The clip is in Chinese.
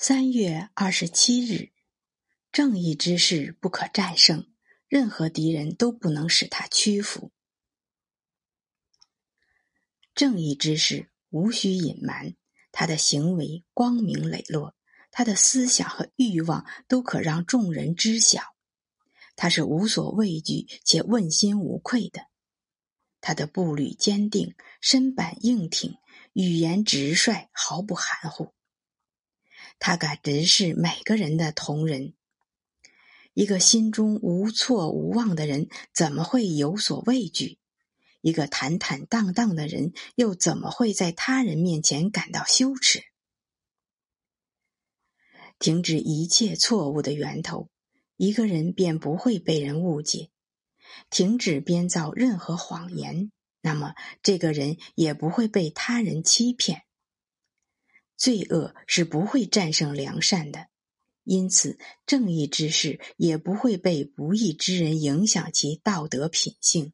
三月二十七日，正义之士不可战胜，任何敌人都不能使他屈服。正义之士无需隐瞒，他的行为光明磊落，他的思想和欲望都可让众人知晓。他是无所畏惧且问心无愧的，他的步履坚定，身板硬挺，语言直率，毫不含糊。他敢直视每个人的同仁。一个心中无错无妄的人，怎么会有所畏惧？一个坦坦荡荡的人，又怎么会在他人面前感到羞耻？停止一切错误的源头，一个人便不会被人误解；停止编造任何谎言，那么这个人也不会被他人欺骗。罪恶是不会战胜良善的，因此正义之士也不会被不义之人影响其道德品性。